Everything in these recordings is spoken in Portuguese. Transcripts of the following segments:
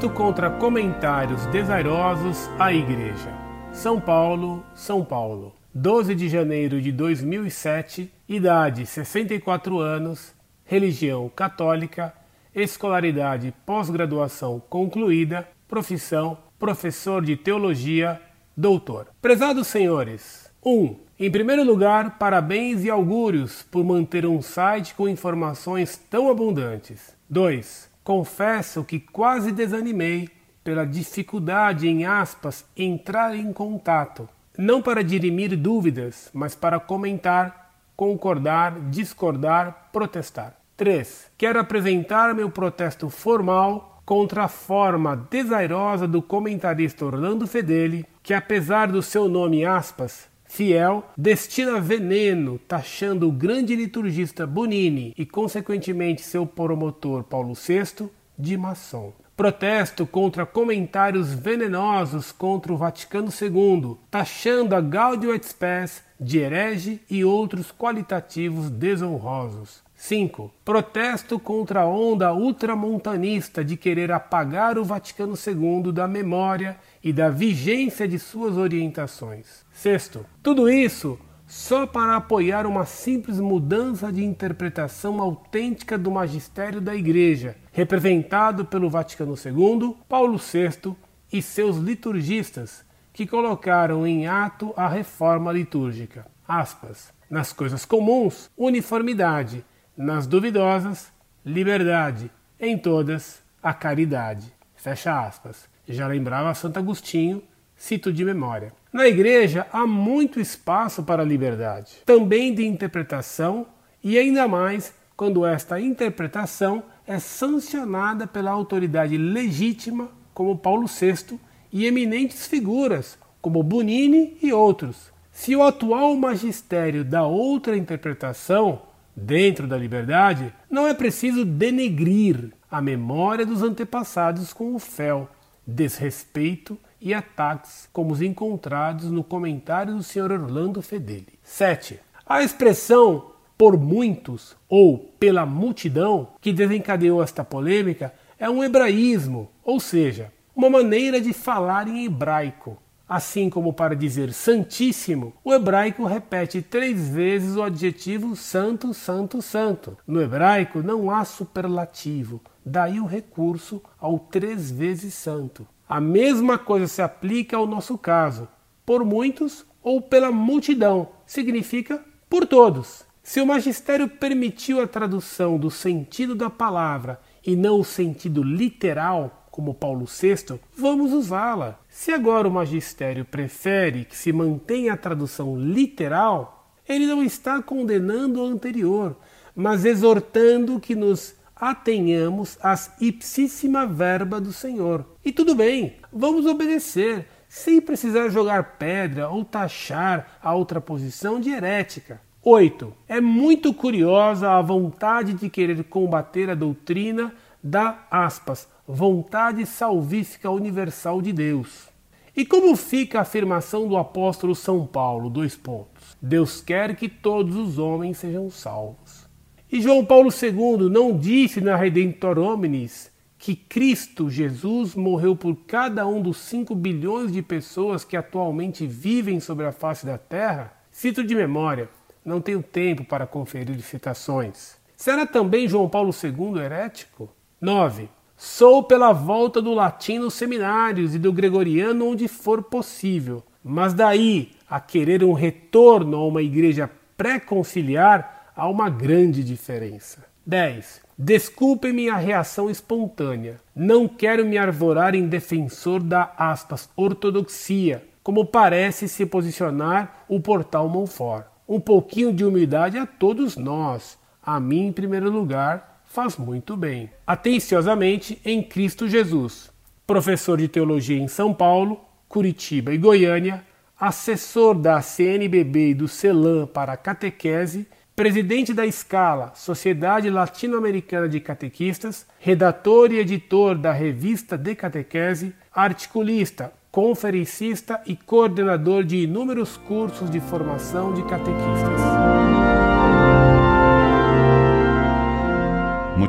Protesto contra comentários desairosos à Igreja. São Paulo, São Paulo. 12 de janeiro de 2007, idade 64 anos, religião católica, escolaridade pós-graduação concluída, profissão professor de teologia, doutor. Prezados senhores, 1. Um, em primeiro lugar, parabéns e augúrios por manter um site com informações tão abundantes. 2. Confesso que quase desanimei pela dificuldade em aspas entrar em contato, não para dirimir dúvidas, mas para comentar, concordar, discordar, protestar. 3. Quero apresentar meu protesto formal contra a forma desairosa do comentarista Orlando Fedeli, que apesar do seu nome aspas, fiel, destina veneno, taxando o grande liturgista Bonini e consequentemente seu promotor Paulo VI de maçom. Protesto contra comentários venenosos contra o Vaticano II, taxando a Gaudium et Spes de herege e outros qualitativos desonrosos. 5. Protesto contra a onda ultramontanista de querer apagar o Vaticano II da memória e da vigência de suas orientações. Sexto, tudo isso só para apoiar uma simples mudança de interpretação autêntica do magistério da Igreja, representado pelo Vaticano II, Paulo VI e seus liturgistas, que colocaram em ato a reforma litúrgica. Aspas. Nas coisas comuns, uniformidade nas duvidosas, liberdade, em todas, a caridade. Fecha aspas. Já lembrava Santo Agostinho, cito de memória. Na igreja há muito espaço para a liberdade, também de interpretação e ainda mais quando esta interpretação é sancionada pela autoridade legítima, como Paulo VI, e eminentes figuras, como Bonini e outros. Se o atual magistério dá outra interpretação, Dentro da liberdade, não é preciso denegrir a memória dos antepassados com o fel, desrespeito e ataques como os encontrados no comentário do Sr. Orlando Fedeli. 7. A expressão por muitos ou pela multidão que desencadeou esta polêmica é um hebraísmo, ou seja, uma maneira de falar em hebraico, Assim como para dizer santíssimo, o hebraico repete três vezes o adjetivo santo, santo, santo. No hebraico não há superlativo, daí o recurso ao três vezes santo. A mesma coisa se aplica ao nosso caso. Por muitos ou pela multidão significa por todos. Se o magistério permitiu a tradução do sentido da palavra e não o sentido literal, como Paulo VI, vamos usá-la. Se agora o magistério prefere que se mantenha a tradução literal, ele não está condenando o anterior, mas exortando que nos atenhamos às ipsíssima verba do Senhor. E tudo bem, vamos obedecer, sem precisar jogar pedra ou taxar a outra posição de herética. 8. É muito curiosa a vontade de querer combater a doutrina da aspas, vontade salvífica universal de Deus. E como fica a afirmação do apóstolo São Paulo? Dois pontos. Deus quer que todos os homens sejam salvos. E João Paulo II não disse na Redentor Hominis que Cristo Jesus morreu por cada um dos 5 bilhões de pessoas que atualmente vivem sobre a face da terra? Cito de memória, não tenho tempo para conferir citações. Será também João Paulo II herético? 9. Sou pela volta do latim nos seminários e do gregoriano onde for possível, mas daí a querer um retorno a uma igreja pré-conciliar há uma grande diferença. 10. Desculpem-me a reação espontânea. Não quero me arvorar em defensor da aspas, ortodoxia, como parece se posicionar o portal Monfort. Um pouquinho de humildade a todos nós, a mim em primeiro lugar, faz muito bem. Atenciosamente em Cristo Jesus, professor de teologia em São Paulo, Curitiba e Goiânia, assessor da CNBB e do CELAM para a catequese, presidente da Escala, Sociedade Latino-Americana de Catequistas, redator e editor da revista de catequese, articulista, conferencista e coordenador de inúmeros cursos de formação de catequistas.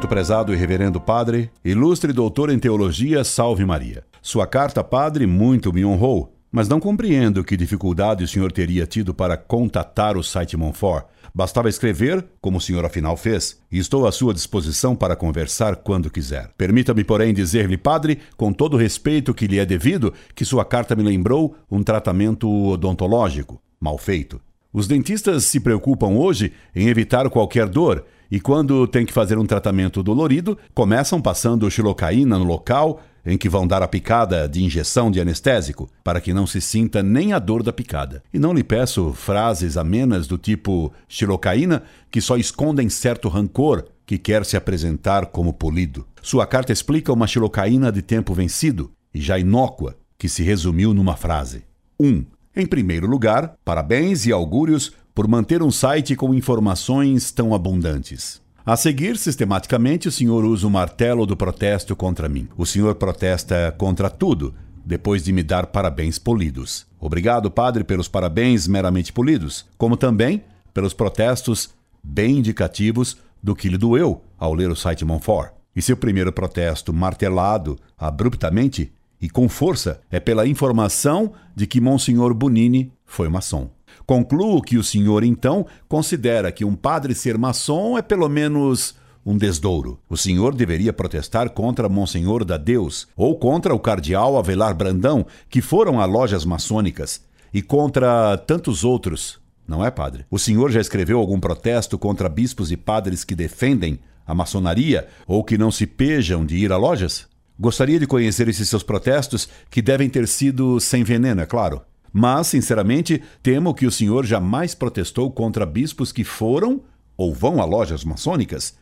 Muito prezado e reverendo padre, ilustre doutor em teologia, salve Maria. Sua carta, padre, muito me honrou, mas não compreendo que dificuldade o senhor teria tido para contatar o site Monfort. Bastava escrever, como o senhor afinal fez, e estou à sua disposição para conversar quando quiser. Permita-me, porém, dizer-lhe, padre, com todo o respeito que lhe é devido, que sua carta me lembrou um tratamento odontológico, mal feito. Os dentistas se preocupam hoje em evitar qualquer dor e, quando tem que fazer um tratamento dolorido, começam passando xilocaína no local em que vão dar a picada de injeção de anestésico, para que não se sinta nem a dor da picada. E não lhe peço frases amenas do tipo xilocaína que só escondem certo rancor que quer se apresentar como polido. Sua carta explica uma xilocaína de tempo vencido e já inócua, que se resumiu numa frase. 1. Um, em primeiro lugar, parabéns e augúrios por manter um site com informações tão abundantes. A seguir, sistematicamente, o senhor usa o martelo do protesto contra mim. O senhor protesta contra tudo, depois de me dar parabéns polidos. Obrigado, padre, pelos parabéns meramente polidos, como também pelos protestos bem indicativos do que lhe doeu ao ler o site Monfort. E seu primeiro protesto martelado abruptamente e com força é pela informação de que Monsenhor Bonini foi maçom. Concluo que o senhor, então, considera que um padre ser maçom é pelo menos um desdouro. O senhor deveria protestar contra Monsenhor da Deus ou contra o cardeal Avelar Brandão, que foram a lojas maçônicas, e contra tantos outros. Não é, padre? O senhor já escreveu algum protesto contra bispos e padres que defendem a maçonaria ou que não se pejam de ir a lojas? Gostaria de conhecer esses seus protestos, que devem ter sido sem veneno, é claro. Mas, sinceramente, temo que o senhor jamais protestou contra bispos que foram ou vão a lojas maçônicas,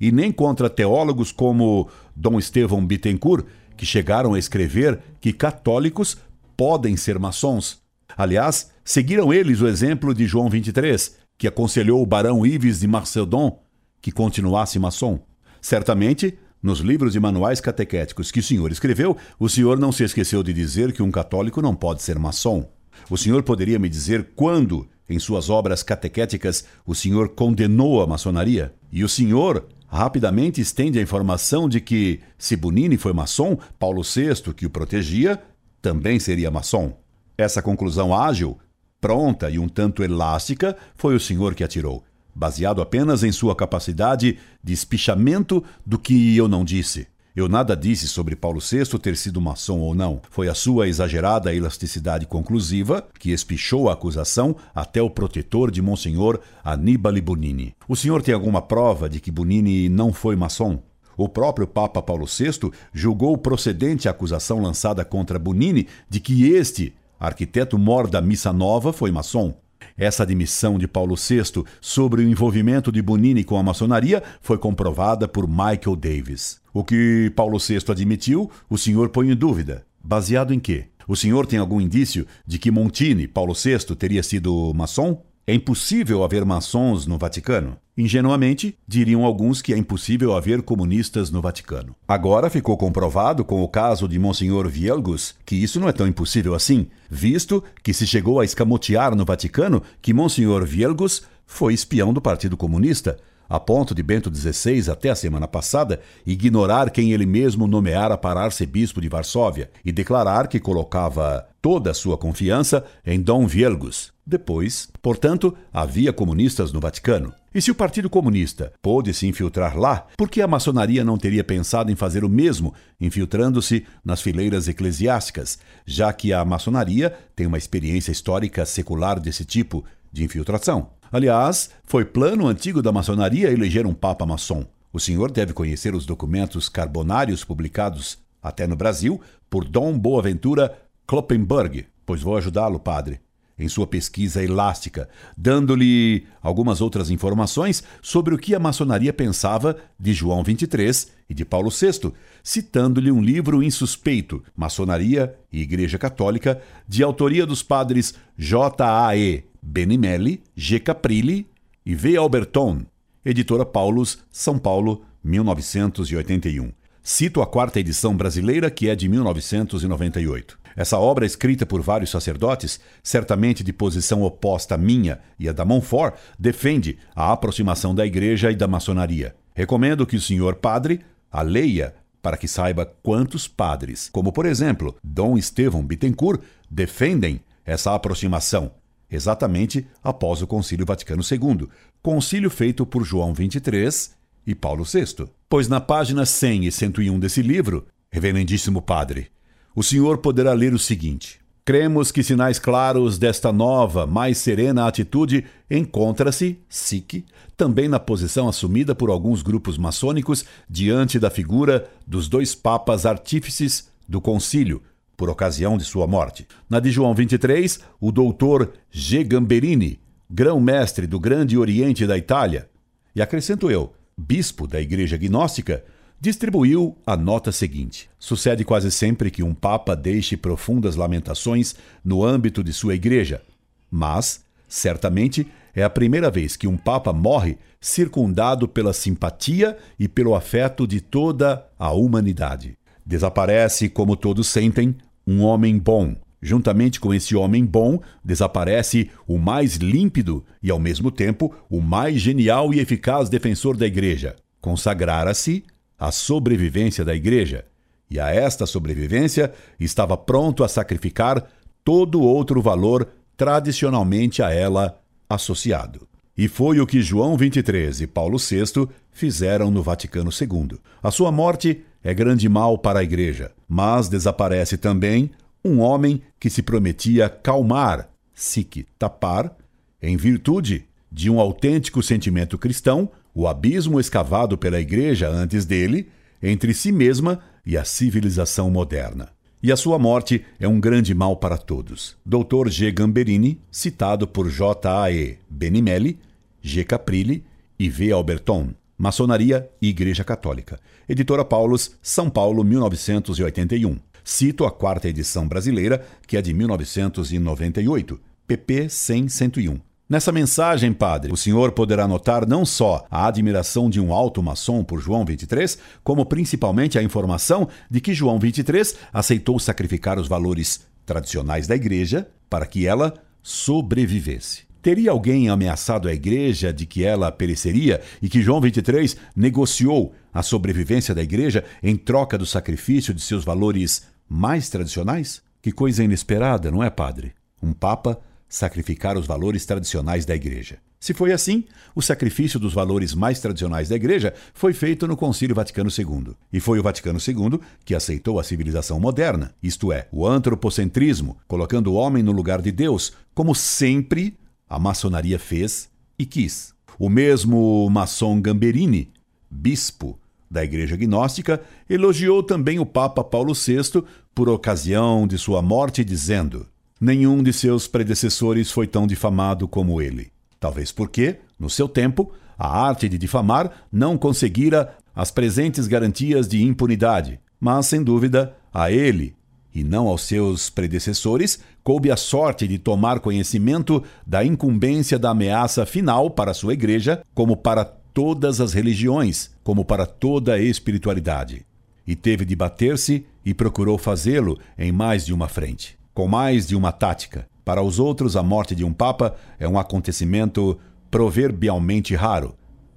e nem contra teólogos como Dom Estevão Bittencourt, que chegaram a escrever que católicos podem ser maçons. Aliás, seguiram eles o exemplo de João 23, que aconselhou o barão Ives de Marcedon que continuasse maçom. Certamente, nos livros e manuais catequéticos que o senhor escreveu, o senhor não se esqueceu de dizer que um católico não pode ser maçom. O senhor poderia me dizer quando, em suas obras catequéticas, o senhor condenou a maçonaria? E o senhor rapidamente estende a informação de que, se Bonini foi maçom, Paulo VI, que o protegia, também seria maçom. Essa conclusão ágil, pronta e um tanto elástica foi o senhor que atirou baseado apenas em sua capacidade de espichamento do que eu não disse. Eu nada disse sobre Paulo VI ter sido maçom ou não. Foi a sua exagerada elasticidade conclusiva que espichou a acusação até o protetor de Monsenhor Aníbal Bonini. O senhor tem alguma prova de que Bonini não foi maçom? O próprio Papa Paulo VI julgou procedente a acusação lançada contra Bonini de que este, arquiteto mor da Missa Nova, foi maçom. Essa admissão de Paulo VI sobre o envolvimento de Bonini com a maçonaria foi comprovada por Michael Davis. O que Paulo VI admitiu, o senhor põe em dúvida. Baseado em quê? O senhor tem algum indício de que Montini, Paulo VI, teria sido maçom? É impossível haver maçons no Vaticano? Ingenuamente, diriam alguns que é impossível haver comunistas no Vaticano. Agora ficou comprovado com o caso de Monsenhor Vielgus que isso não é tão impossível assim, visto que se chegou a escamotear no Vaticano que Monsenhor Vielgus foi espião do Partido Comunista, a ponto de Bento XVI, até a semana passada, ignorar quem ele mesmo nomeara para arcebispo de Varsóvia e declarar que colocava toda a sua confiança em Dom Vielgus. Depois, portanto, havia comunistas no Vaticano. E se o Partido Comunista pôde se infiltrar lá, por que a maçonaria não teria pensado em fazer o mesmo, infiltrando-se nas fileiras eclesiásticas, já que a maçonaria tem uma experiência histórica secular desse tipo de infiltração? Aliás, foi plano antigo da maçonaria eleger um papa maçom. O senhor deve conhecer os documentos carbonários publicados, até no Brasil, por Dom Boaventura Kloppenberg, pois vou ajudá-lo, padre, em sua pesquisa elástica, dando-lhe algumas outras informações sobre o que a maçonaria pensava de João 23 e de Paulo VI, citando-lhe um livro insuspeito, Maçonaria e Igreja Católica, de autoria dos padres J.A.E. Benimelli, G. Caprilli e V. Alberton, editora Paulus, São Paulo, 1981. Cito a quarta edição brasileira, que é de 1998. Essa obra, escrita por vários sacerdotes, certamente de posição oposta à minha e à da Montfort, defende a aproximação da Igreja e da maçonaria. Recomendo que o senhor padre a leia para que saiba quantos padres, como por exemplo Dom Estevão Bittencourt, defendem essa aproximação, exatamente após o Concílio Vaticano II, concílio feito por João XXIII e Paulo VI. Pois na página 100 e 101 desse livro, Reverendíssimo Padre, o senhor poderá ler o seguinte: Cremos que sinais claros desta nova, mais serena atitude encontra-se, SIC, também na posição assumida por alguns grupos maçônicos diante da figura dos dois papas artífices do concílio, por ocasião de sua morte. Na de João 23, o doutor G. Gamberini, grão-mestre do Grande Oriente da Itália, e acrescento eu, bispo da Igreja Gnóstica, distribuiu a nota seguinte: Sucede quase sempre que um papa deixe profundas lamentações no âmbito de sua igreja, mas, certamente, é a primeira vez que um papa morre circundado pela simpatia e pelo afeto de toda a humanidade. Desaparece, como todos sentem, um homem bom. Juntamente com esse homem bom, desaparece o mais límpido e, ao mesmo tempo, o mais genial e eficaz defensor da Igreja. Consagrara-se a sobrevivência da igreja, e a esta sobrevivência estava pronto a sacrificar todo outro valor tradicionalmente a ela associado. E foi o que João 23 e Paulo VI fizeram no Vaticano II. A sua morte é grande mal para a igreja, mas desaparece também um homem que se prometia calmar, sic tapar, em virtude de um autêntico sentimento cristão, o abismo escavado pela Igreja antes dele entre si mesma e a civilização moderna. E a sua morte é um grande mal para todos. Dr. G. Gamberini, citado por J. A. Benimelli, G. Caprilli e V. Alberton. Maçonaria e Igreja Católica. Editora Paulus, São Paulo, 1981. Cito a quarta edição brasileira, que é de 1998, pp 100-101. Nessa mensagem, padre, o senhor poderá notar não só a admiração de um alto maçom por João 23, como principalmente a informação de que João 23 aceitou sacrificar os valores tradicionais da igreja para que ela sobrevivesse. Teria alguém ameaçado a igreja de que ela pereceria e que João 23 negociou a sobrevivência da igreja em troca do sacrifício de seus valores mais tradicionais? Que coisa inesperada, não é, padre? Um papa sacrificar os valores tradicionais da Igreja. Se foi assim, o sacrifício dos valores mais tradicionais da Igreja foi feito no Concílio Vaticano II. E foi o Vaticano II que aceitou a civilização moderna, isto é, o antropocentrismo, colocando o homem no lugar de Deus, como sempre a maçonaria fez e quis. O mesmo maçom Gamberini, bispo da Igreja Gnóstica, elogiou também o Papa Paulo VI por ocasião de sua morte, dizendo: Nenhum de seus predecessores foi tão difamado como ele. Talvez porque, no seu tempo, a arte de difamar não conseguira as presentes garantias de impunidade, mas, sem dúvida, a ele, e não aos seus predecessores, coube a sorte de tomar conhecimento da incumbência da ameaça final para sua igreja, como para todas as religiões, como para toda a espiritualidade. E teve de bater-se e procurou fazê-lo em mais de uma frente com mais de uma tática. Para os outros, a morte de um papa é um acontecimento proverbialmente raro,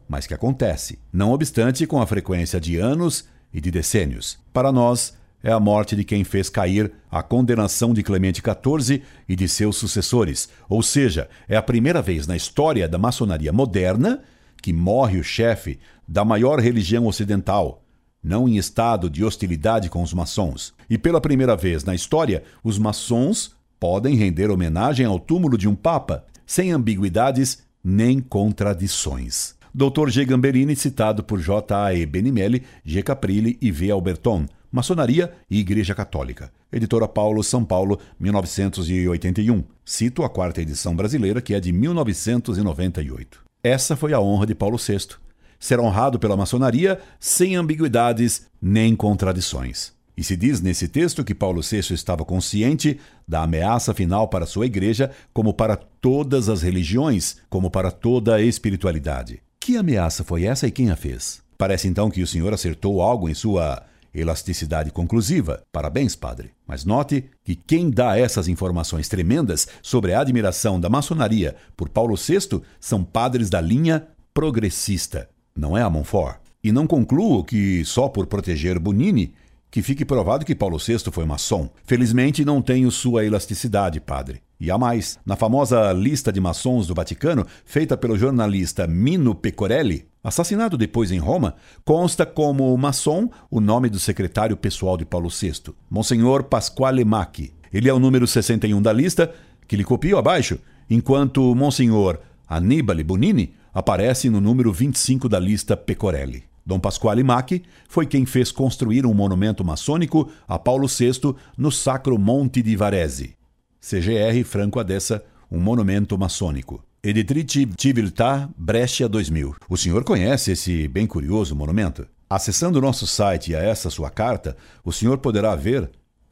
mas que acontece, não obstante com a frequência de anos e de decênios. Para nós, é a morte de quem fez cair a condenação de Clemente XIV e de seus sucessores, ou seja, é a primeira vez na história da maçonaria moderna que morre o chefe da maior religião ocidental, não em estado de hostilidade com os maçons. E pela primeira vez na história, os maçons podem render homenagem ao túmulo de um papa, sem ambiguidades nem contradições. Dr. G. Gamberini, citado por J. A. Benimelli, G. Caprilli e V. Alberton, Maçonaria e Igreja Católica. Editora Paulo, São Paulo, 1981. Cito a quarta edição brasileira, que é de 1998. Essa foi a honra de Paulo VI ser honrado pela maçonaria sem ambiguidades nem contradições. E se diz nesse texto que Paulo VI estava consciente da ameaça final para sua igreja, como para todas as religiões, como para toda a espiritualidade. Que ameaça foi essa e quem a fez? Parece então que o senhor acertou algo em sua elasticidade conclusiva. Parabéns, padre. Mas note que quem dá essas informações tremendas sobre a admiração da maçonaria por Paulo VI são padres da linha progressista não é a Montfort. E não concluo que, só por proteger Bonini, que fique provado que Paulo VI foi maçom. Felizmente não tenho sua elasticidade, padre. E há mais. Na famosa lista de maçons do Vaticano, feita pelo jornalista Mino Pecorelli, assassinado depois em Roma, consta como maçom o nome do secretário pessoal de Paulo VI, Monsenhor Pasquale Macchi. Ele é o número 61 da lista, que lhe copio abaixo, enquanto Monsenhor Annibale Bonini aparece no número 25 da lista Pecorelli. Dom Pasquale Macchi foi quem fez construir um monumento maçônico a Paulo VI no Sacro Monte di Varese. CGR Franco Adessa, um monumento maçônico. Editrice Civiltà Brescia 2000. O senhor conhece esse bem curioso monumento? Acessando o nosso site e a essa sua carta, o senhor poderá ver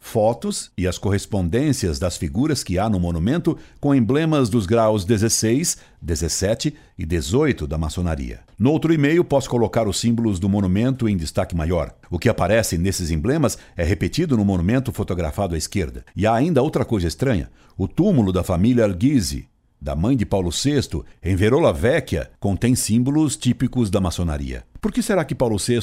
fotos e as correspondências das figuras que há no monumento com emblemas dos graus 16, 17 e 18 da maçonaria. No outro e-mail, posso colocar os símbolos do monumento em destaque maior. O que aparece nesses emblemas é repetido no monumento fotografado à esquerda. E há ainda outra coisa estranha: o túmulo da família Alghisi, da mãe de Paulo VI, em Verola Vecchia, contém símbolos típicos da maçonaria. Por que será que Paulo VI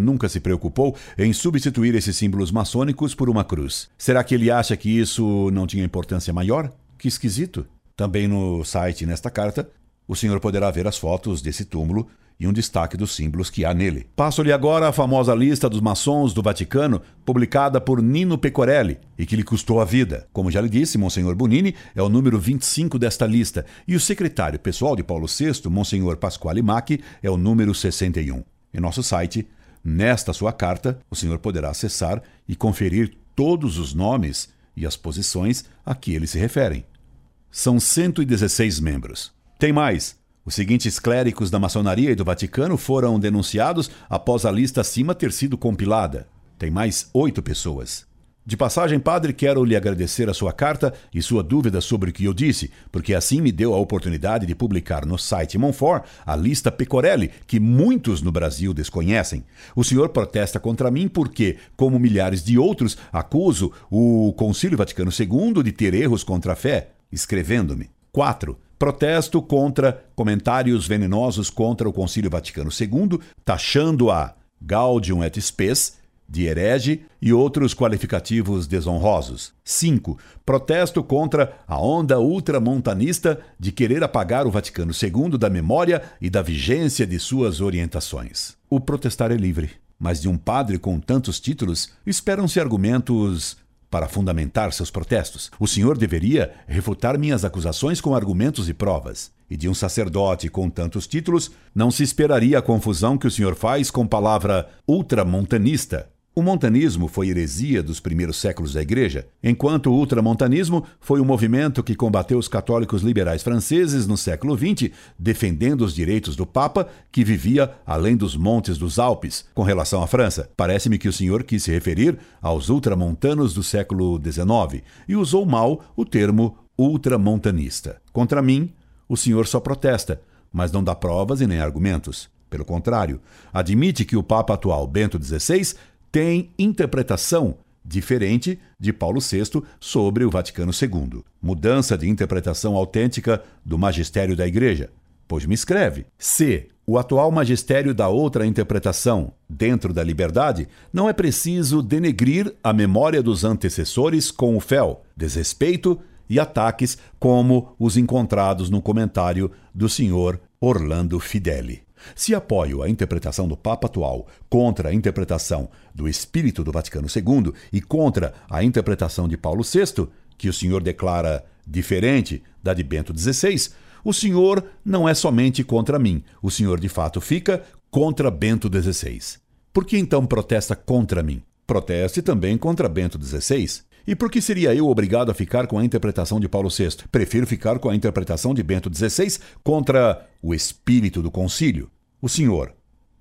nunca se preocupou em substituir esses símbolos maçônicos por uma cruz? Será que ele acha que isso não tinha importância maior? Que esquisito. Também no site, nesta carta, o senhor poderá ver as fotos desse túmulo e um destaque dos símbolos que há nele. Passo-lhe agora a famosa lista dos maçons do Vaticano, publicada por Nino Pecorelli, e que lhe custou a vida. Como já lhe disse, Monsenhor Bonini é o número 25 desta lista, e o secretário pessoal de Paulo VI, Monsenhor Pasquale Macchi, é o número 61. Em nosso site, nesta sua carta, o senhor poderá acessar e conferir todos os nomes e as posições a que eles se referem. São 116 membros. Tem mais! Os seguintes clérigos da maçonaria e do Vaticano foram denunciados após a lista acima ter sido compilada. Tem mais oito pessoas. De passagem, padre, quero lhe agradecer a sua carta e sua dúvida sobre o que eu disse, porque assim me deu a oportunidade de publicar no site Monfort a lista Pecorelli, que muitos no Brasil desconhecem. O senhor protesta contra mim porque, como milhares de outros, acuso o Concílio Vaticano II de ter erros contra a fé, escrevendo-me. 4. Protesto contra comentários venenosos contra o Concílio Vaticano II, taxando a Gaudium et Spes de herege e outros qualificativos desonrosos. 5. Protesto contra a onda ultramontanista de querer apagar o Vaticano II da memória e da vigência de suas orientações. O protestar é livre, mas de um padre com tantos títulos esperam-se argumentos para fundamentar seus protestos. O senhor deveria refutar minhas acusações com argumentos e provas. E de um sacerdote com tantos títulos, não se esperaria a confusão que o senhor faz com palavra ultramontanista. O montanismo foi heresia dos primeiros séculos da Igreja, enquanto o ultramontanismo foi um movimento que combateu os católicos liberais franceses no século XX, defendendo os direitos do Papa, que vivia além dos montes dos Alpes. Com relação à França, parece-me que o senhor quis se referir aos ultramontanos do século XIX e usou mal o termo ultramontanista. Contra mim, o senhor só protesta, mas não dá provas e nem argumentos. Pelo contrário, admite que o Papa atual, Bento XVI, tem interpretação diferente de Paulo VI sobre o Vaticano II. Mudança de interpretação autêntica do magistério da Igreja. Pois me escreve: se o atual magistério dá outra interpretação dentro da liberdade, não é preciso denegrir a memória dos antecessores com o fel, desrespeito e ataques como os encontrados no comentário do senhor Orlando Fideli. Se apoio a interpretação do Papa atual contra a interpretação do Espírito do Vaticano II e contra a interpretação de Paulo VI, que o senhor declara diferente da de Bento XVI, o senhor não é somente contra mim, o senhor de fato fica contra Bento XVI. Por que então protesta contra mim? Proteste também contra Bento XVI. E por que seria eu obrigado a ficar com a interpretação de Paulo VI? Prefiro ficar com a interpretação de Bento XVI contra o espírito do concílio. O senhor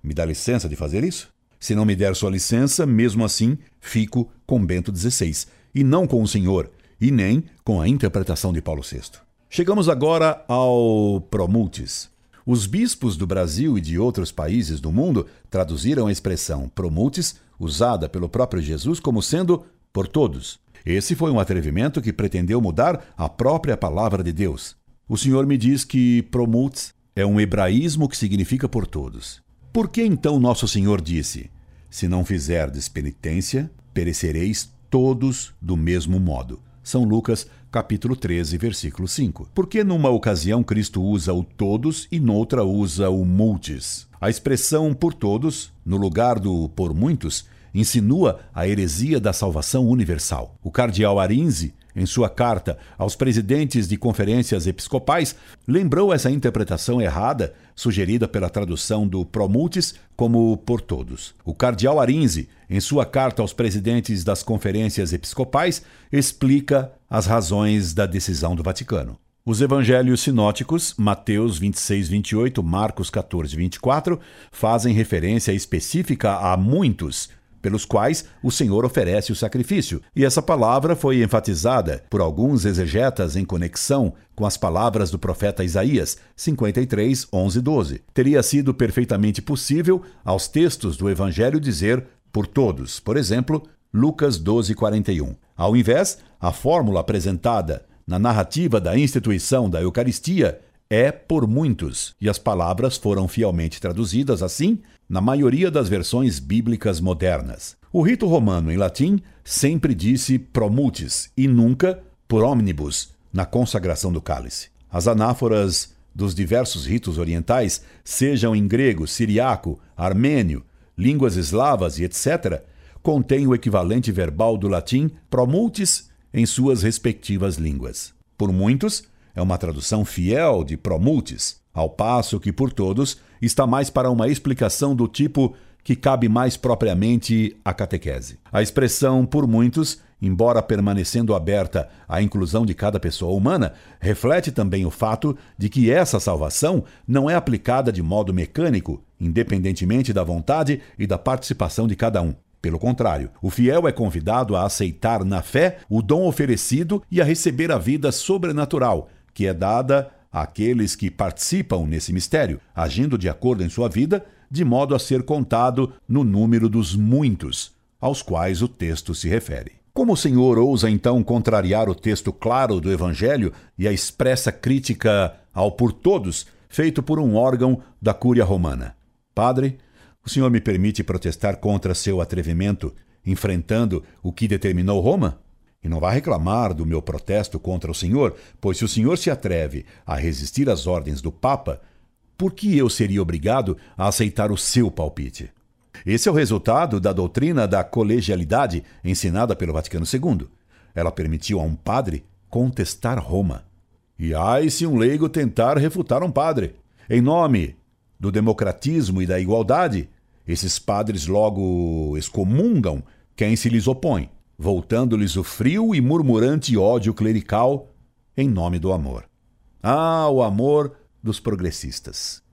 me dá licença de fazer isso? Se não me der sua licença, mesmo assim, fico com Bento XVI, e não com o senhor, e nem com a interpretação de Paulo VI. Chegamos agora ao Promultis. Os bispos do Brasil e de outros países do mundo traduziram a expressão Promultis, usada pelo próprio Jesus, como sendo por todos. Esse foi um atrevimento que pretendeu mudar a própria palavra de Deus. O Senhor me diz que promults é um hebraísmo que significa por todos. Por que então nosso Senhor disse: Se não fizerdes penitência, perecereis todos do mesmo modo? São Lucas, capítulo 13, versículo 5. Por que numa ocasião Cristo usa o todos e noutra usa o multis? A expressão por todos, no lugar do por muitos, insinua a heresia da salvação universal. O cardeal Arinze, em sua carta aos presidentes de conferências episcopais, lembrou essa interpretação errada, sugerida pela tradução do Promultis como por todos. O cardeal Arinze, em sua carta aos presidentes das conferências episcopais, explica as razões da decisão do Vaticano. Os evangelhos sinóticos, Mateus 26, 28, Marcos 14, 24, fazem referência específica a muitos, pelos quais o Senhor oferece o sacrifício. E essa palavra foi enfatizada por alguns exegetas em conexão com as palavras do profeta Isaías 53, 11 12. Teria sido perfeitamente possível aos textos do Evangelho dizer por todos, por exemplo, Lucas 12, 41. Ao invés, a fórmula apresentada na narrativa da instituição da Eucaristia é por muitos, e as palavras foram fielmente traduzidas assim na maioria das versões bíblicas modernas. O rito romano em latim sempre disse promultis e nunca por omnibus na consagração do cálice. As anáforas dos diversos ritos orientais, sejam em grego, siriaco, armênio, línguas eslavas e etc., contêm o equivalente verbal do latim promultis em suas respectivas línguas. Por muitos, é uma tradução fiel de promultis, ao passo que por todos está mais para uma explicação do tipo que cabe mais propriamente à catequese. A expressão por muitos, embora permanecendo aberta à inclusão de cada pessoa humana, reflete também o fato de que essa salvação não é aplicada de modo mecânico, independentemente da vontade e da participação de cada um. Pelo contrário, o fiel é convidado a aceitar na fé o dom oferecido e a receber a vida sobrenatural, que é dada àqueles que participam nesse mistério, agindo de acordo em sua vida, de modo a ser contado no número dos muitos aos quais o texto se refere. Como o Senhor ousa então contrariar o texto claro do Evangelho e a expressa crítica ao por todos feito por um órgão da Cúria Romana? Padre, o Senhor me permite protestar contra seu atrevimento, enfrentando o que determinou Roma? E não vá reclamar do meu protesto contra o senhor, pois se o senhor se atreve a resistir às ordens do Papa, por que eu seria obrigado a aceitar o seu palpite? Esse é o resultado da doutrina da colegialidade ensinada pelo Vaticano II. Ela permitiu a um padre contestar Roma. E ai se um leigo tentar refutar um padre. Em nome do democratismo e da igualdade, esses padres logo excomungam quem se lhes opõe voltando-lhes o frio e murmurante ódio clerical em nome do amor. Ah, o amor dos progressistas.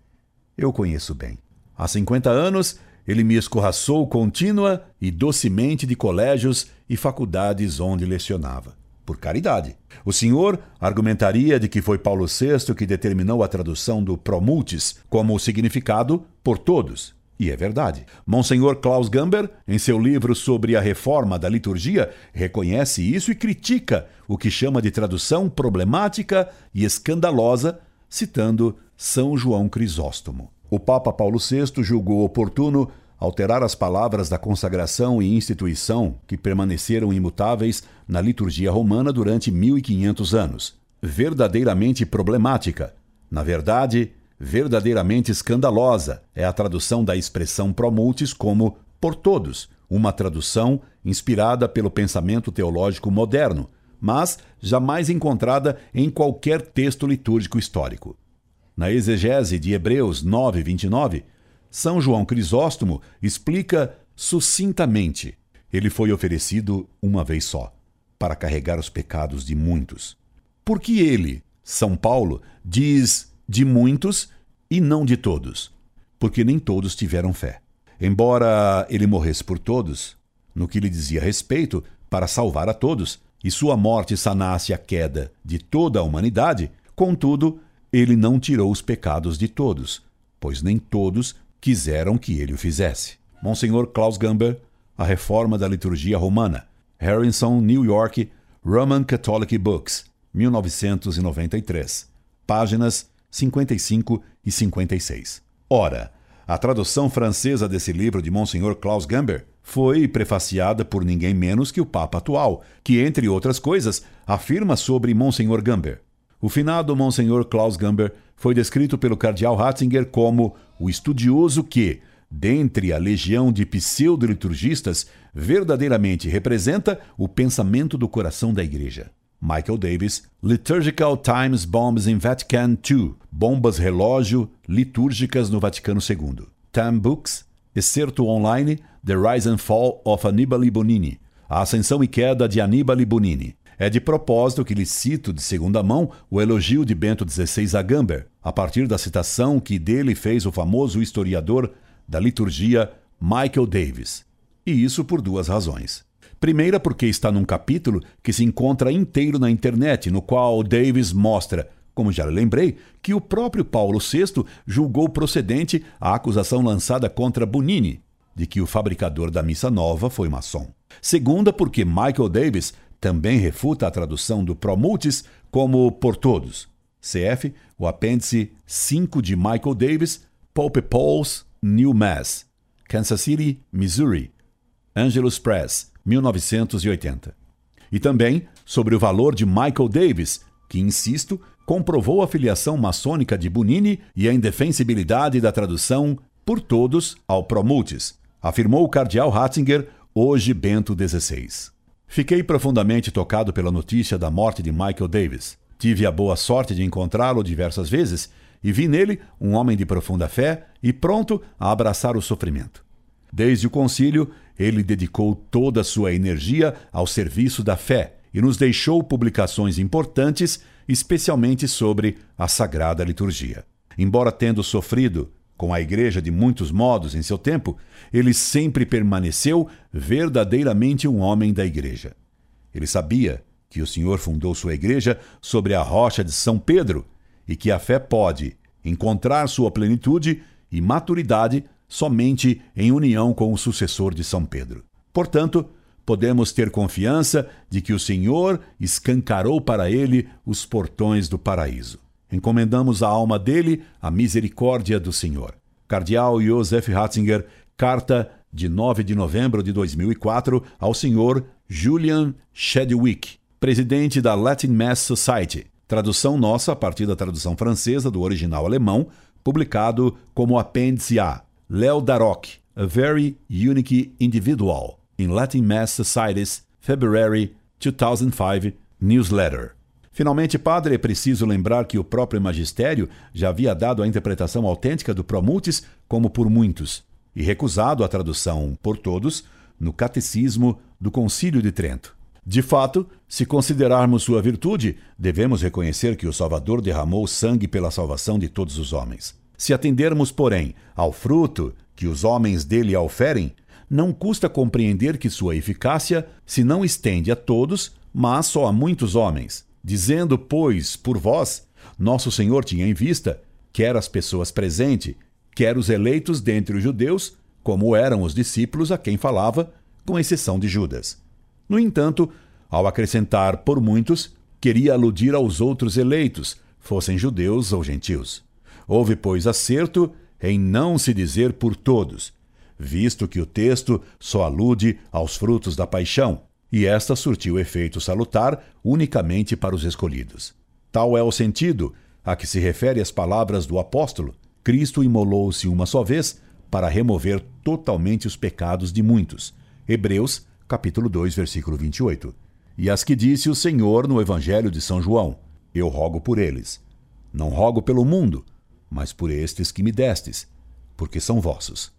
Eu conheço bem. Há 50 anos, ele me escorraçou contínua e docemente de colégios e faculdades onde lecionava. Por caridade. O senhor argumentaria de que foi Paulo VI que determinou a tradução do promultis como o significado por todos, e é verdade. Monsenhor Klaus Gamber, em seu livro sobre a reforma da liturgia, reconhece isso e critica o que chama de tradução problemática e escandalosa, citando São João Crisóstomo. O Papa Paulo VI julgou oportuno alterar as palavras da consagração e instituição que permaneceram imutáveis na liturgia romana durante 1500 anos. Verdadeiramente problemática. Na verdade, verdadeiramente escandalosa é a tradução da expressão promultis como por todos, uma tradução inspirada pelo pensamento teológico moderno, mas jamais encontrada em qualquer texto litúrgico histórico. Na exegese de Hebreus 9, 29, São João Crisóstomo explica sucintamente: ele foi oferecido uma vez só, para carregar os pecados de muitos. Porque ele, São Paulo, diz de muitos e não de todos, porque nem todos tiveram fé. Embora ele morresse por todos, no que lhe dizia respeito, para salvar a todos, e sua morte sanasse a queda de toda a humanidade, contudo, ele não tirou os pecados de todos, pois nem todos quiseram que ele o fizesse. Monsenhor Klaus Gamber, A Reforma da Liturgia Romana, Harrison, New York, Roman Catholic Books, 1993. Páginas 55 e 56. Ora, A tradução francesa desse livro de Monsenhor Klaus Gamber foi prefaciada por ninguém menos que o Papa atual, que, entre outras coisas, afirma sobre Monsenhor Gamber. O finado Monsenhor Klaus Gamber foi descrito pelo cardeal Ratzinger como o estudioso que, dentre a legião de pseudo-liturgistas, verdadeiramente representa o pensamento do coração da Igreja. Michael Davis, Liturgical Times Bombs in Vatican II, Bombas Relógio Litúrgicas no Vaticano II. Time Books, excerto online The Rise and Fall of Annibale Bonini, A Ascensão e Queda de Annibale Bonini. É de propósito que lhe cito de segunda mão o elogio de Bento XVI a Gamber, a partir da citação que dele fez o famoso historiador da liturgia Michael Davis. E isso por duas razões. Primeira, porque está num capítulo que se encontra inteiro na internet, no qual Davis mostra, como já lembrei, que o próprio Paulo VI julgou procedente a acusação lançada contra Bonini, de que o fabricador da missa nova foi maçom. Segunda, porque Michael Davis também refuta a tradução do Promultis como por todos. CF, o apêndice 5 de Michael Davis, Pope Paul's New Mass, Kansas City, Missouri, Angelus Press, 1980. E também sobre o valor de Michael Davis, que, insisto, comprovou a filiação maçônica de Bunini e a indefensibilidade da tradução por todos ao Promultis, afirmou o cardeal Ratzinger, hoje Bento XVI. Fiquei profundamente tocado pela notícia da morte de Michael Davis. Tive a boa sorte de encontrá-lo diversas vezes e vi nele um homem de profunda fé e pronto a abraçar o sofrimento. Desde o concílio, ele dedicou toda a sua energia ao serviço da fé e nos deixou publicações importantes, especialmente sobre a Sagrada Liturgia. Embora tendo sofrido com a igreja de muitos modos em seu tempo, ele sempre permaneceu verdadeiramente um homem da igreja. Ele sabia que o Senhor fundou sua igreja sobre a rocha de São Pedro e que a fé pode encontrar sua plenitude e maturidade somente em união com o sucessor de São Pedro. Portanto, podemos ter confiança de que o Senhor escancarou para ele os portões do paraíso. Encomendamos a alma dele à misericórdia do Senhor. Cardeal Joseph Ratzinger, carta de 9 de novembro de 2004 ao Sr. Julian Shedwick, presidente da Latin Mass Society. Tradução nossa a partir da tradução francesa do original alemão, publicado como apêndice A. Léo Daroc, A Very Unique Individual, in Latin Mass Societies, February 2005, Newsletter. Finalmente, padre, é preciso lembrar que o próprio magistério já havia dado a interpretação autêntica do Promultis como por muitos, e recusado a tradução por todos no Catecismo do Concílio de Trento. De fato, se considerarmos sua virtude, devemos reconhecer que o Salvador derramou sangue pela salvação de todos os homens. Se atendermos, porém, ao fruto que os homens dele oferem, não custa compreender que sua eficácia se não estende a todos, mas só a muitos homens Dizendo, pois, por vós, nosso Senhor tinha em vista, quer as pessoas presentes, quer os eleitos dentre os judeus, como eram os discípulos a quem falava, com exceção de Judas. No entanto, ao acrescentar por muitos, queria aludir aos outros eleitos, fossem judeus ou gentios. Houve, pois, acerto em não se dizer por todos, visto que o texto só alude aos frutos da paixão, e esta surtiu efeito salutar unicamente para os escolhidos. Tal é o sentido a que se refere as palavras do apóstolo: Cristo imolou-se uma só vez para remover totalmente os pecados de muitos. Hebreus, capítulo 2, versículo 28. E as que disse o Senhor no Evangelho de São João: Eu rogo por eles. Não rogo pelo mundo, mas por estes que me destes, porque são vossos.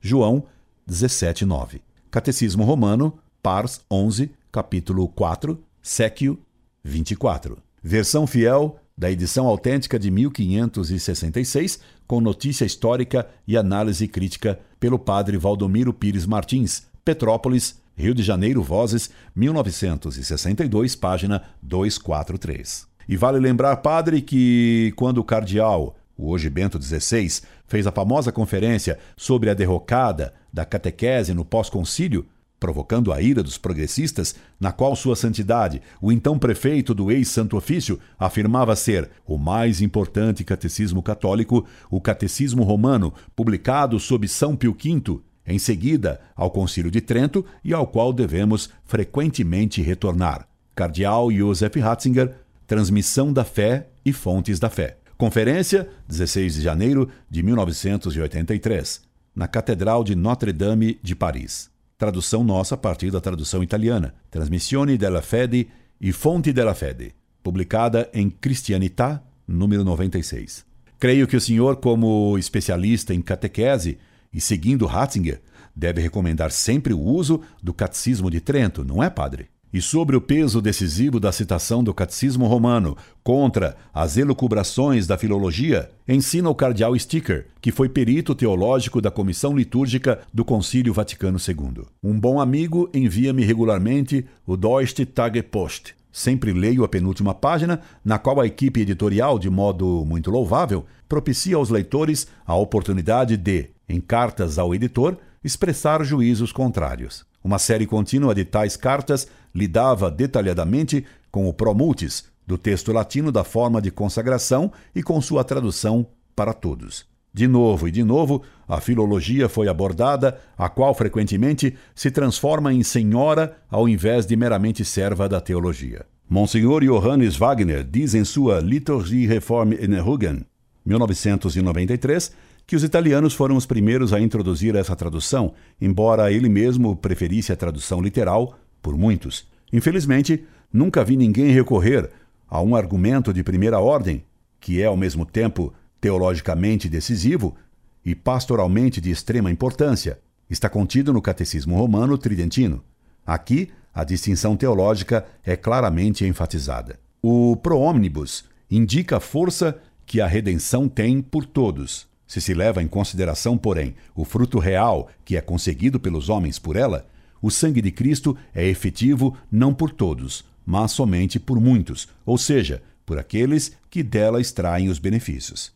João 17, 9. Catecismo Romano, Pars 11, capítulo 4, séquio 24. Versão fiel da edição autêntica de 1566, com notícia histórica e análise crítica pelo padre Valdomiro Pires Martins, Petrópolis, Rio de Janeiro, Vozes, 1962, página 243. E vale lembrar, padre, que quando o cardeal, o hoje Bento XVI, fez a famosa conferência sobre a derrocada da catequese no pós-concílio, provocando a ira dos progressistas, na qual Sua Santidade, o então prefeito do ex-Santo Ofício, afirmava ser o mais importante catecismo católico, o Catecismo Romano, publicado sob São Pio V, em seguida ao Concílio de Trento e ao qual devemos frequentemente retornar. Cardeal Joseph Ratzinger, Transmissão da Fé e Fontes da Fé. Conferência, 16 de janeiro de 1983, na Catedral de Notre-Dame de Paris. Tradução nossa a partir da tradução italiana, Transmissione della Fede e Fonte della Fede, publicada em Christianità, número 96. Creio que o senhor, como especialista em catequese e seguindo Ratzinger, deve recomendar sempre o uso do Catecismo de Trento, não é, padre? E sobre o peso decisivo da citação do Catecismo Romano contra as elucubrações da filologia, ensina o cardeal Sticker, que foi perito teológico da Comissão Litúrgica do Concílio Vaticano II. Um bom amigo envia-me regularmente o Deutsche Tagepost. Sempre leio a penúltima página, na qual a equipe editorial, de modo muito louvável, propicia aos leitores a oportunidade de, em cartas ao editor, expressar juízos contrários. Uma série contínua de tais cartas lidava detalhadamente com o promultis do texto latino da forma de consagração e com sua tradução para todos. De novo e de novo, a filologia foi abordada, a qual frequentemente se transforma em senhora ao invés de meramente serva da teologia. Monsenhor Johannes Wagner diz em sua Liturgie Reform in Hugen, 1993, que os italianos foram os primeiros a introduzir essa tradução, embora ele mesmo preferisse a tradução literal por muitos. Infelizmente, nunca vi ninguém recorrer a um argumento de primeira ordem, que é ao mesmo tempo teologicamente decisivo e pastoralmente de extrema importância. Está contido no Catecismo Romano Tridentino. Aqui, a distinção teológica é claramente enfatizada. O pro omnibus indica a força que a redenção tem por todos. Se se leva em consideração, porém, o fruto real que é conseguido pelos homens por ela, o sangue de Cristo é efetivo não por todos, mas somente por muitos, ou seja, por aqueles que dela extraem os benefícios.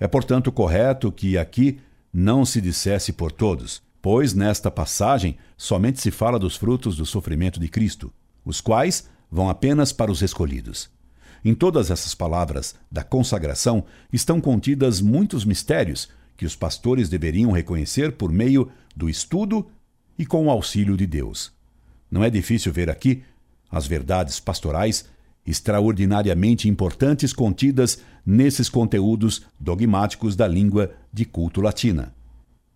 É, portanto, correto que aqui não se dissesse por todos, pois nesta passagem somente se fala dos frutos do sofrimento de Cristo, os quais vão apenas para os escolhidos. Em todas essas palavras da consagração estão contidas muitos mistérios que os pastores deveriam reconhecer por meio do estudo e com o auxílio de Deus. Não é difícil ver aqui as verdades pastorais extraordinariamente importantes contidas nesses conteúdos dogmáticos da língua de culto latina,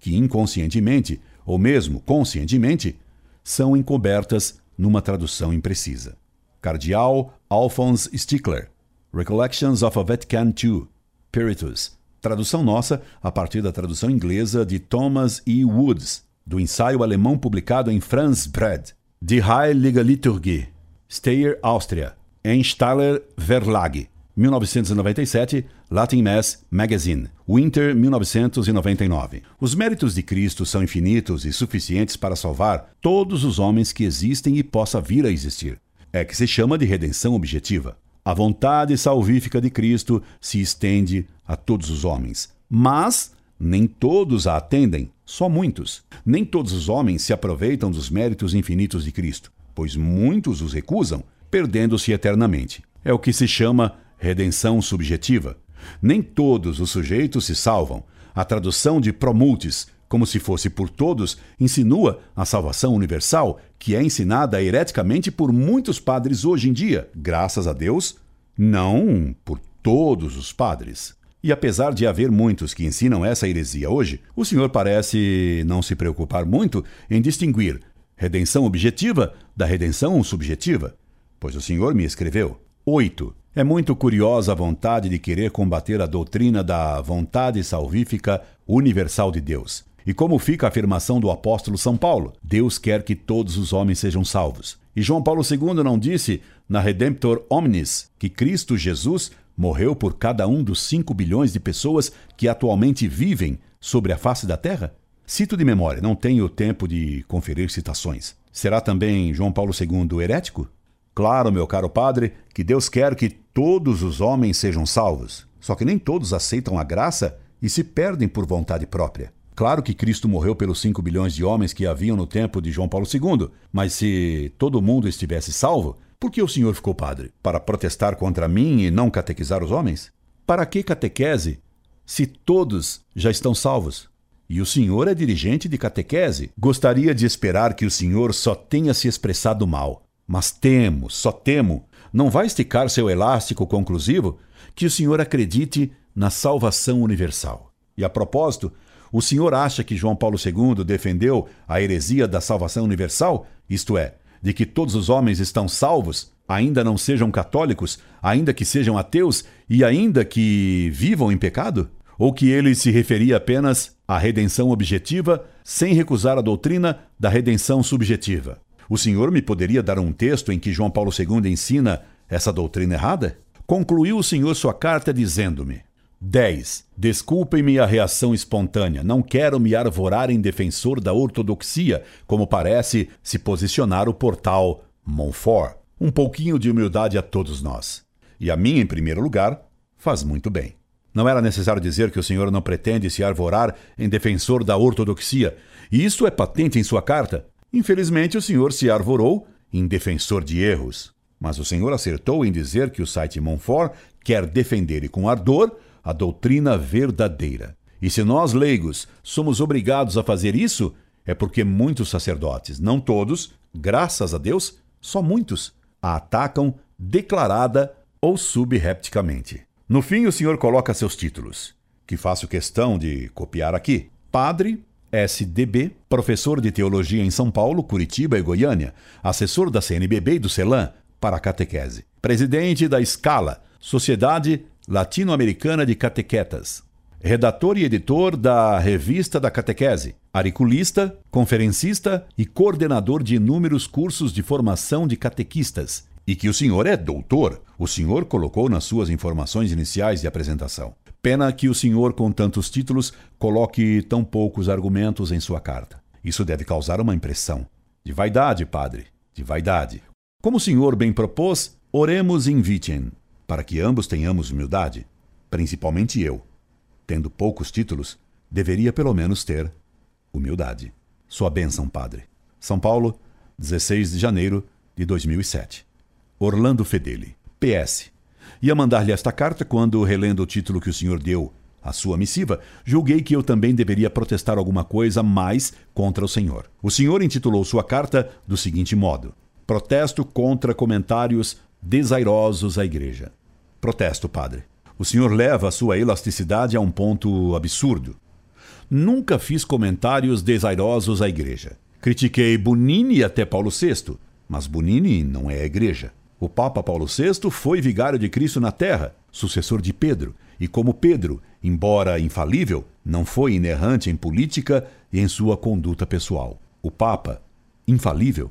que inconscientemente, ou mesmo conscientemente, são encobertas numa tradução imprecisa. Cardeal Alphonse Stickler, Recollections of a Vatican II, Spiritus, tradução nossa a partir da tradução inglesa de Thomas E. Woods, do ensaio alemão publicado em Franz Brad, Die Heilige Liturgie, Steyr, Áustria, Einstaller Verlag, 1997, Latin Mass Magazine, Winter 1999. Os méritos de Cristo são infinitos e suficientes para salvar todos os homens que existem e possa vir a existir é que se chama de redenção objetiva. A vontade salvífica de Cristo se estende a todos os homens, mas nem todos a atendem, só muitos. Nem todos os homens se aproveitam dos méritos infinitos de Cristo, pois muitos os recusam, perdendo-se eternamente. É o que se chama redenção subjetiva. Nem todos os sujeitos se salvam. A tradução de promultis como se fosse por todos, insinua a salvação universal, que é ensinada hereticamente por muitos padres hoje em dia, graças a Deus, não por todos os padres. E apesar de haver muitos que ensinam essa heresia hoje, o senhor parece não se preocupar muito em distinguir redenção objetiva da redenção subjetiva, pois o senhor me escreveu. 8. É muito curiosa a vontade de querer combater a doutrina da vontade salvífica universal de Deus. E como fica a afirmação do apóstolo São Paulo? Deus quer que todos os homens sejam salvos. E João Paulo II não disse na Redemptor Omnis que Cristo Jesus morreu por cada um dos 5 bilhões de pessoas que atualmente vivem sobre a face da terra? Cito de memória, não tenho tempo de conferir citações. Será também João Paulo II herético? Claro, meu caro padre, que Deus quer que todos os homens sejam salvos. Só que nem todos aceitam a graça e se perdem por vontade própria. Claro que Cristo morreu pelos 5 bilhões de homens que haviam no tempo de João Paulo II, mas se todo mundo estivesse salvo, por que o senhor ficou padre? Para protestar contra mim e não catequizar os homens? Para que catequese se todos já estão salvos? E o senhor é dirigente de catequese. Gostaria de esperar que o senhor só tenha se expressado mal. Mas temo, só temo, não vai esticar seu elástico conclusivo que o senhor acredite na salvação universal. E a propósito, o senhor acha que João Paulo II defendeu a heresia da salvação universal? Isto é, de que todos os homens estão salvos, ainda não sejam católicos, ainda que sejam ateus e ainda que vivam em pecado? Ou que ele se referia apenas à redenção objetiva, sem recusar a doutrina da redenção subjetiva? O senhor me poderia dar um texto em que João Paulo II ensina essa doutrina errada? Concluiu o senhor sua carta dizendo-me: 10. Desculpem-me a reação espontânea. Não quero me arvorar em defensor da ortodoxia, como parece se posicionar o portal Monfort. Um pouquinho de humildade a todos nós. E a mim, em primeiro lugar, faz muito bem. Não era necessário dizer que o senhor não pretende se arvorar em defensor da ortodoxia, e isso é patente em sua carta. Infelizmente, o senhor se arvorou em defensor de erros. Mas o senhor acertou em dizer que o site Monfort quer defender e com ardor a doutrina verdadeira. E se nós, leigos, somos obrigados a fazer isso, é porque muitos sacerdotes, não todos, graças a Deus, só muitos, a atacam declarada ou subrepticamente. No fim, o senhor coloca seus títulos, que faço questão de copiar aqui. Padre, SDB, professor de teologia em São Paulo, Curitiba e Goiânia, assessor da CNBB e do CELAM para a catequese. Presidente da Escala, Sociedade Latino-Americana de Catequetas. Redator e editor da Revista da Catequese. Ariculista, conferencista e coordenador de inúmeros cursos de formação de catequistas. E que o senhor é doutor, o senhor colocou nas suas informações iniciais de apresentação. Pena que o senhor, com tantos títulos, coloque tão poucos argumentos em sua carta. Isso deve causar uma impressão. De vaidade, padre, de vaidade. Como o senhor bem propôs, oremos in vitem para que ambos tenhamos humildade, principalmente eu. Tendo poucos títulos, deveria pelo menos ter humildade. Sua bênção, Padre. São Paulo, 16 de janeiro de 2007. Orlando Fedeli. PS. Ia mandar-lhe esta carta quando, relendo o título que o senhor deu à sua missiva, julguei que eu também deveria protestar alguma coisa mais contra o senhor. O senhor intitulou sua carta do seguinte modo: Protesto contra comentários desairosos à igreja. Protesto, padre. O senhor leva a sua elasticidade a um ponto absurdo. Nunca fiz comentários desairosos à igreja. Critiquei Bonini até Paulo VI, mas Bonini não é a igreja. O Papa Paulo VI foi vigário de Cristo na terra, sucessor de Pedro, e como Pedro, embora infalível, não foi inerrante em política e em sua conduta pessoal. O Papa, infalível,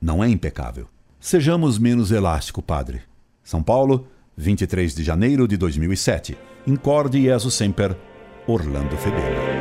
não é impecável. Sejamos menos elástico, padre. São Paulo, 23 de janeiro de 2007. Incorde Jesus Semper, Orlando Fedeli.